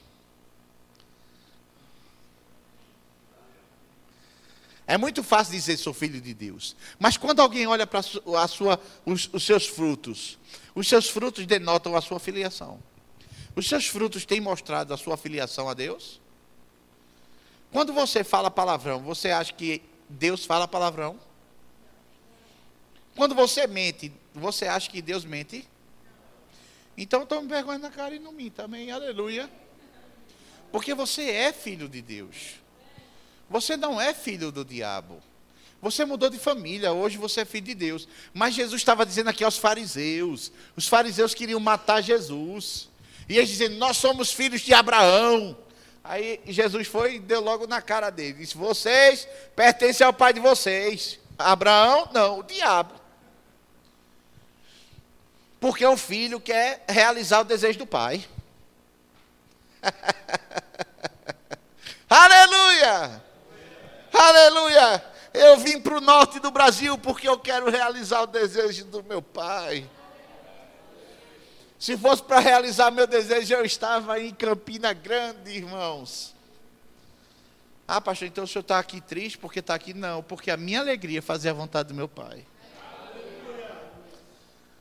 É muito fácil dizer sou filho de Deus. Mas quando alguém olha para a sua, os, os seus frutos, os seus frutos denotam a sua filiação. Os seus frutos têm mostrado a sua filiação a Deus? Quando você fala palavrão, você acha que Deus fala palavrão? Quando você mente, você acha que Deus mente? Então tome vergonha na cara e não minta, amém, aleluia. Porque você é filho de Deus. Você não é filho do diabo. Você mudou de família, hoje você é filho de Deus. Mas Jesus estava dizendo aqui aos fariseus: os fariseus queriam matar Jesus. E eles dizendo: Nós somos filhos de Abraão. Aí Jesus foi e deu logo na cara dele: Disse: Vocês pertencem ao pai de vocês. Abraão, não, o diabo. Porque o filho quer realizar o desejo do pai. Aleluia! Aleluia! Eu vim para o norte do Brasil porque eu quero realizar o desejo do meu pai. Se fosse para realizar meu desejo, eu estava em Campina Grande, irmãos. Ah, pastor, então o senhor está aqui triste porque está aqui? Não, porque a minha alegria é fazer a vontade do meu pai.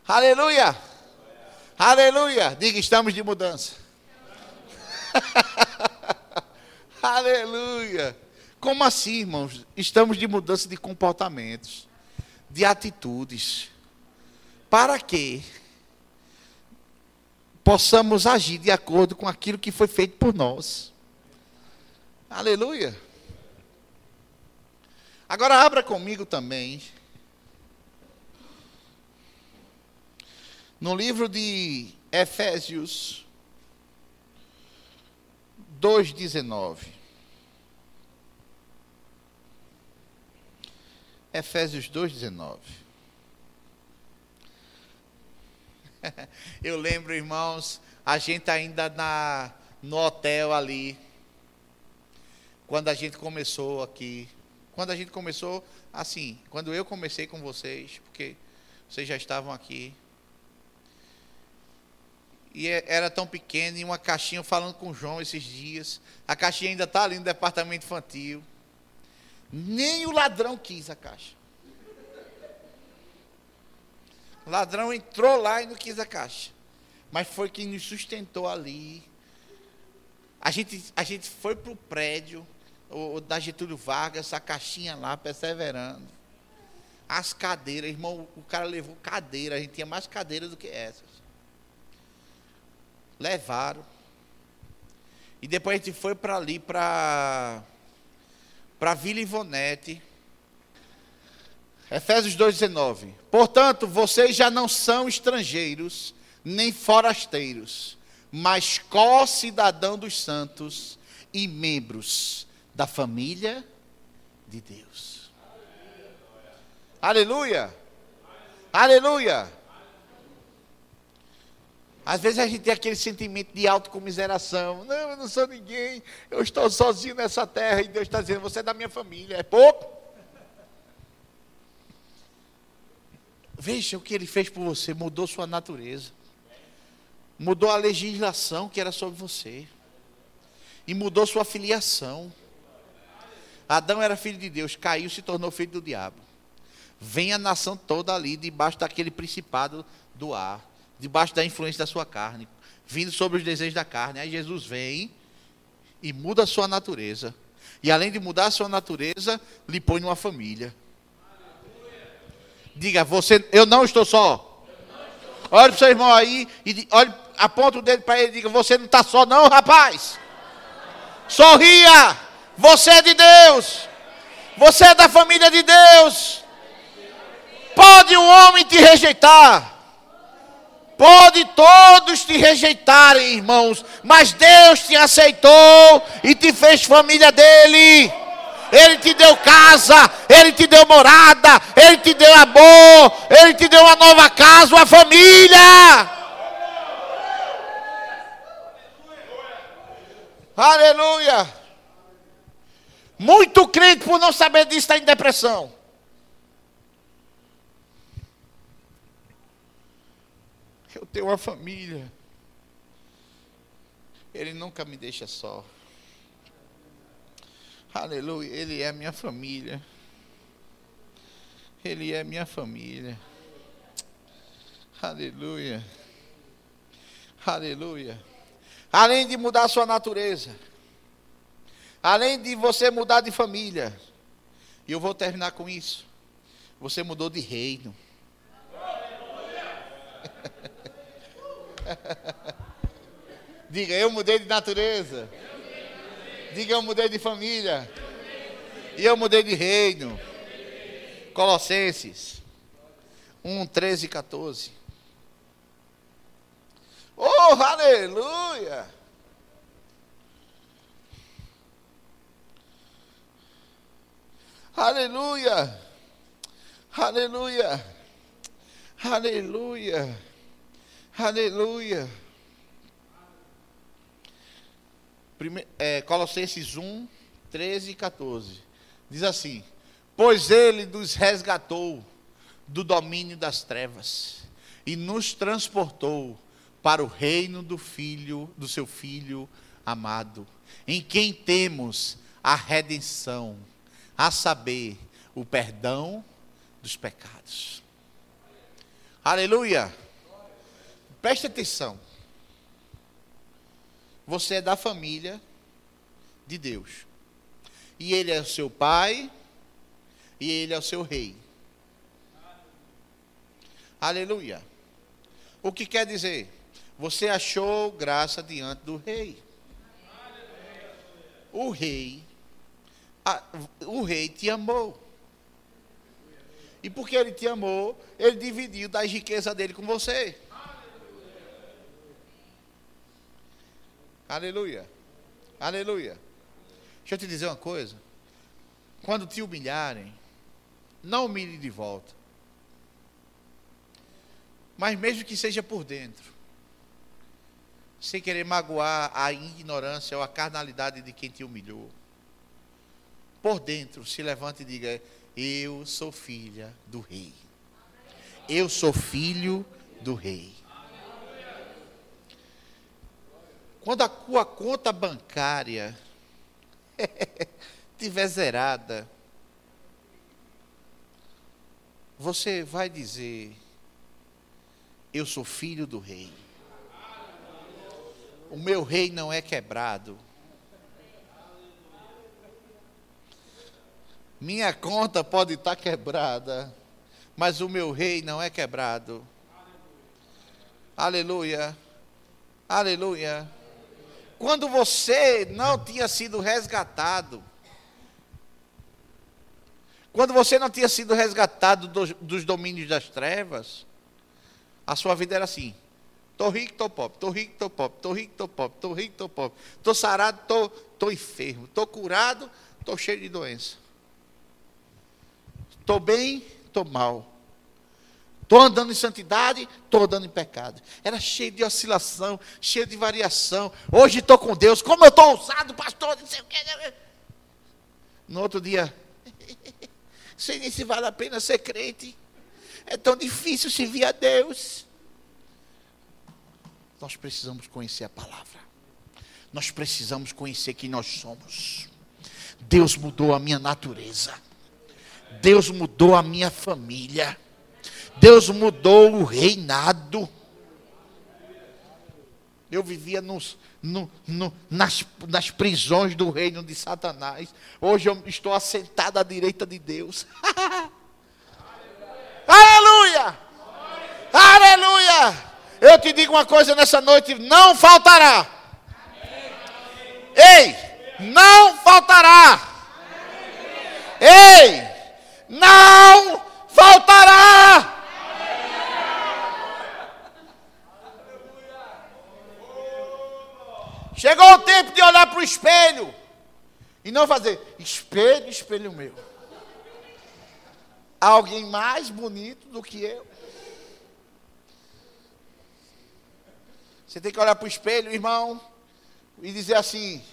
Aleluia. Aleluia. Diga, estamos de mudança. Aleluia. Como assim, irmãos? Estamos de mudança de comportamentos, de atitudes. Para que possamos agir de acordo com aquilo que foi feito por nós. Aleluia. Agora abra comigo também No livro de Efésios 2,19. Efésios 2,19. Eu lembro, irmãos, a gente ainda na, no hotel ali, quando a gente começou aqui. Quando a gente começou, assim, quando eu comecei com vocês, porque vocês já estavam aqui, E é, era tão pequena, e uma caixinha falando com o João esses dias. A caixinha ainda está ali no departamento infantil. Nem o ladrão quis a caixa. O ladrão entrou lá e não quis a caixa. Mas foi quem nos sustentou ali. A gente, a gente foi para o prédio o, da Getúlio Vargas, a caixinha lá, perseverando. As cadeiras, irmão, o cara levou cadeira, a gente tinha mais cadeiras do que essas. Levaram. E depois a gente foi para ali, para para Vila Ivonete. Efésios 2,19. Portanto, vocês já não são estrangeiros, nem forasteiros, mas co-cidadão dos santos e membros da família de Deus. Aleluia! Aleluia! Às vezes a gente tem aquele sentimento de autocomiseração. Não, eu não sou ninguém. Eu estou sozinho nessa terra e Deus está dizendo: você é da minha família. É pouco? Veja o que ele fez por você. Mudou sua natureza. Mudou a legislação que era sobre você. E mudou sua filiação. Adão era filho de Deus, caiu, se tornou filho do diabo. Vem a nação toda ali, debaixo daquele principado do ar debaixo da influência da sua carne, vindo sobre os desejos da carne. Aí Jesus vem e muda a sua natureza. E além de mudar a sua natureza, lhe põe numa família. Diga, você, eu não estou só. Olhe para o seu irmão aí e olhe, aponta o dedo para ele e diga: Você não está só, não, rapaz. Sorria. Você é de Deus. Você é da família de Deus. Pode um homem te rejeitar. Pode todos te rejeitarem, irmãos, mas Deus te aceitou e te fez família dele. Ele te deu casa, ele te deu morada, ele te deu amor, ele te deu uma nova casa, uma família. Aleluia. Muito crente, por não saber disso, está em depressão. Tenho uma família. Ele nunca me deixa só. Aleluia. Ele é minha família. Ele é minha família. Aleluia. Aleluia. Além de mudar sua natureza, além de você mudar de família, e eu vou terminar com isso. Você mudou de reino. Diga, eu mudei de natureza. Diga, eu mudei de família. E eu mudei de reino. Colossenses 1, 13 e 14. Oh, aleluia! Aleluia! Aleluia! Aleluia! Aleluia. É, Colossenses 1, 13 e 14. Diz assim: Pois ele nos resgatou do domínio das trevas e nos transportou para o reino do filho, do seu filho amado, em quem temos a redenção, a saber, o perdão dos pecados. Aleluia. Preste atenção. Você é da família de Deus. E Ele é o seu pai, e Ele é o seu rei. Aleluia. O que quer dizer? Você achou graça diante do rei. O rei, a, o rei te amou. E porque ele te amou, ele dividiu das riquezas dele com você. Aleluia. Aleluia. Deixa eu te dizer uma coisa. Quando te humilharem, não humilhe de volta. Mas mesmo que seja por dentro, sem querer magoar a ignorância ou a carnalidade de quem te humilhou, por dentro se levante e diga: Eu sou filha do rei. Eu sou filho do rei. Quando a tua conta bancária estiver zerada, você vai dizer: Eu sou filho do rei. O meu rei não é quebrado. Minha conta pode estar quebrada, mas o meu rei não é quebrado. Aleluia. Aleluia. Quando você não tinha sido resgatado, quando você não tinha sido resgatado dos, dos domínios das trevas, a sua vida era assim: Tô rico, tô pobre, tô rico, tô pobre, tô rico, tô pobre, tô rico, tô pobre. Tô sarado, tô, tô enfermo, tô curado, tô cheio de doença. Tô bem, tô mal. Tô andando em santidade, tô andando em pecado. Era cheio de oscilação, cheio de variação. Hoje estou com Deus, como eu estou ousado, pastor, não sei o que. No outro dia, sei nem se vale a pena ser crente. É tão difícil servir a Deus. Nós precisamos conhecer a palavra. Nós precisamos conhecer quem nós somos. Deus mudou a minha natureza. Deus mudou a minha família. Deus mudou o reinado. Eu vivia nos, no, no, nas, nas prisões do reino de Satanás. Hoje eu estou assentado à direita de Deus. Aleluia! Aleluia! Eu te digo uma coisa nessa noite: não faltará. Ei, não faltará. Ei, não faltará. Chegou o tempo de olhar para o espelho e não fazer espelho, espelho meu. Alguém mais bonito do que eu. Você tem que olhar para o espelho, irmão, e dizer assim: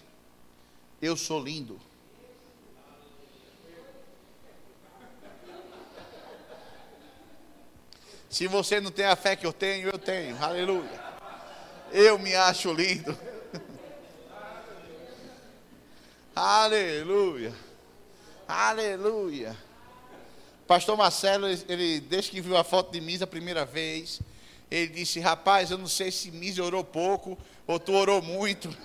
Eu sou lindo. Se você não tem a fé que eu tenho, eu tenho. Aleluia. Eu me acho lindo. Aleluia. Aleluia. Pastor Marcelo, ele, desde que viu a foto de mim a primeira vez, ele disse: Rapaz, eu não sei se Mise orou pouco ou tu orou muito.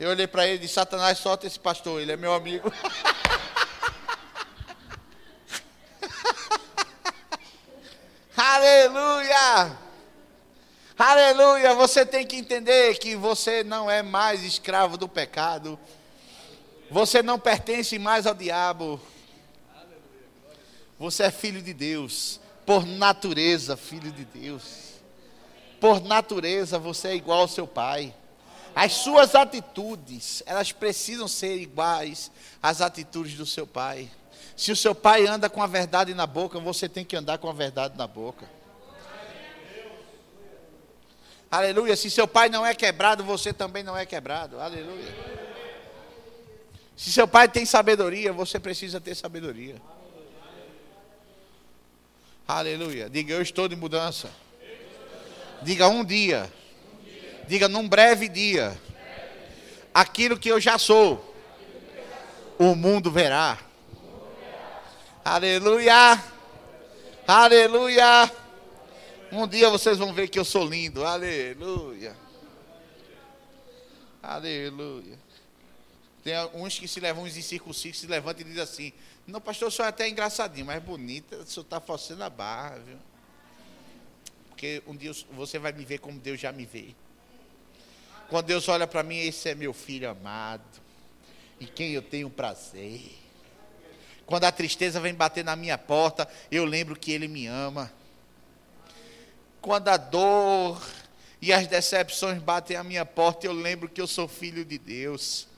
eu olhei para ele e disse: Satanás, solta esse pastor, ele é meu amigo. Aleluia! Aleluia! Você tem que entender que você não é mais escravo do pecado. Você não pertence mais ao diabo. Você é filho de Deus, por natureza, filho de Deus. Por natureza, você é igual ao seu pai. As suas atitudes, elas precisam ser iguais às atitudes do seu pai. Se o seu pai anda com a verdade na boca, você tem que andar com a verdade na boca. Aleluia. Se seu pai não é quebrado, você também não é quebrado. Aleluia. Se seu pai tem sabedoria, você precisa ter sabedoria. Aleluia. Diga, eu estou de mudança. Diga um dia. Diga num breve dia. Aquilo que eu já sou. O mundo verá. Aleluia. Aleluia. Um dia vocês vão ver que eu sou lindo. Aleluia. Aleluia. Tem uns que se levam uns incircuncisos, se levantam e dizem assim: Não, pastor, o senhor é até engraçadinho, mas bonita, o senhor está forçando a barra, viu? Porque um dia você vai me ver como Deus já me vê. Quando Deus olha para mim, esse é meu filho amado, em quem eu tenho prazer. Quando a tristeza vem bater na minha porta, eu lembro que Ele me ama. Quando a dor e as decepções batem à minha porta, eu lembro que eu sou filho de Deus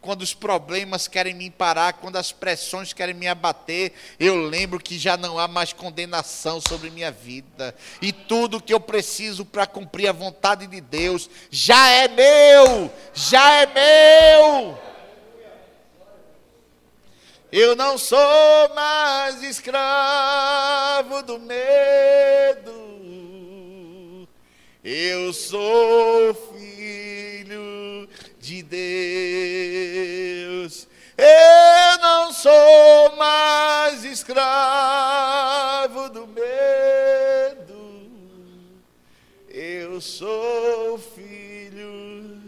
quando os problemas querem me parar, quando as pressões querem me abater, eu lembro que já não há mais condenação sobre minha vida. E tudo que eu preciso para cumprir a vontade de Deus já é meu, já é meu. Eu não sou mais escravo do medo. Eu sou filho de Deus. Eu não sou mais escravo do medo. Eu sou filho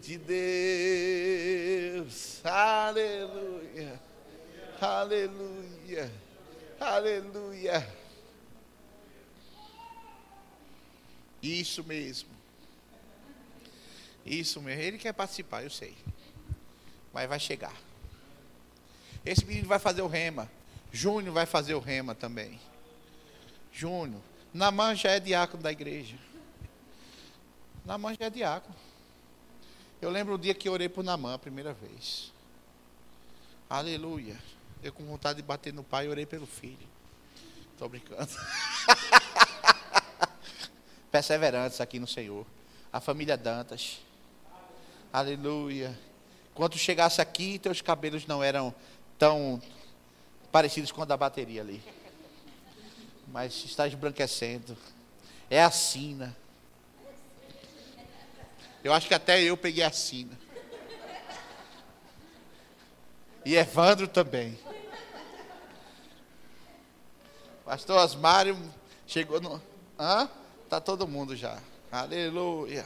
de Deus. Aleluia. Aleluia. Aleluia. Isso mesmo. Isso mesmo. Ele quer participar, eu sei. Mas vai chegar. Esse menino vai fazer o rema. Júnior vai fazer o rema também. Júnior. Namã já é diácono da igreja. Namã já é diácono. Eu lembro o dia que orei por Namã a primeira vez. Aleluia. Eu com vontade de bater no pai, orei pelo filho. Estou brincando. Perseverantes aqui no Senhor. A família Dantas. Aleluia. Quando chegasse aqui, teus cabelos não eram tão parecidos com a da bateria ali. Mas está esbranquecendo. É a sina. Eu acho que até eu peguei a sina. E Evandro também. Pastor Osmário chegou no. Hã? Tá todo mundo já. Aleluia.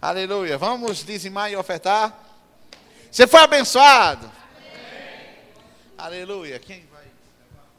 Aleluia. Vamos dizimar e ofertar. Você foi abençoado? Amém. Aleluia. Quem,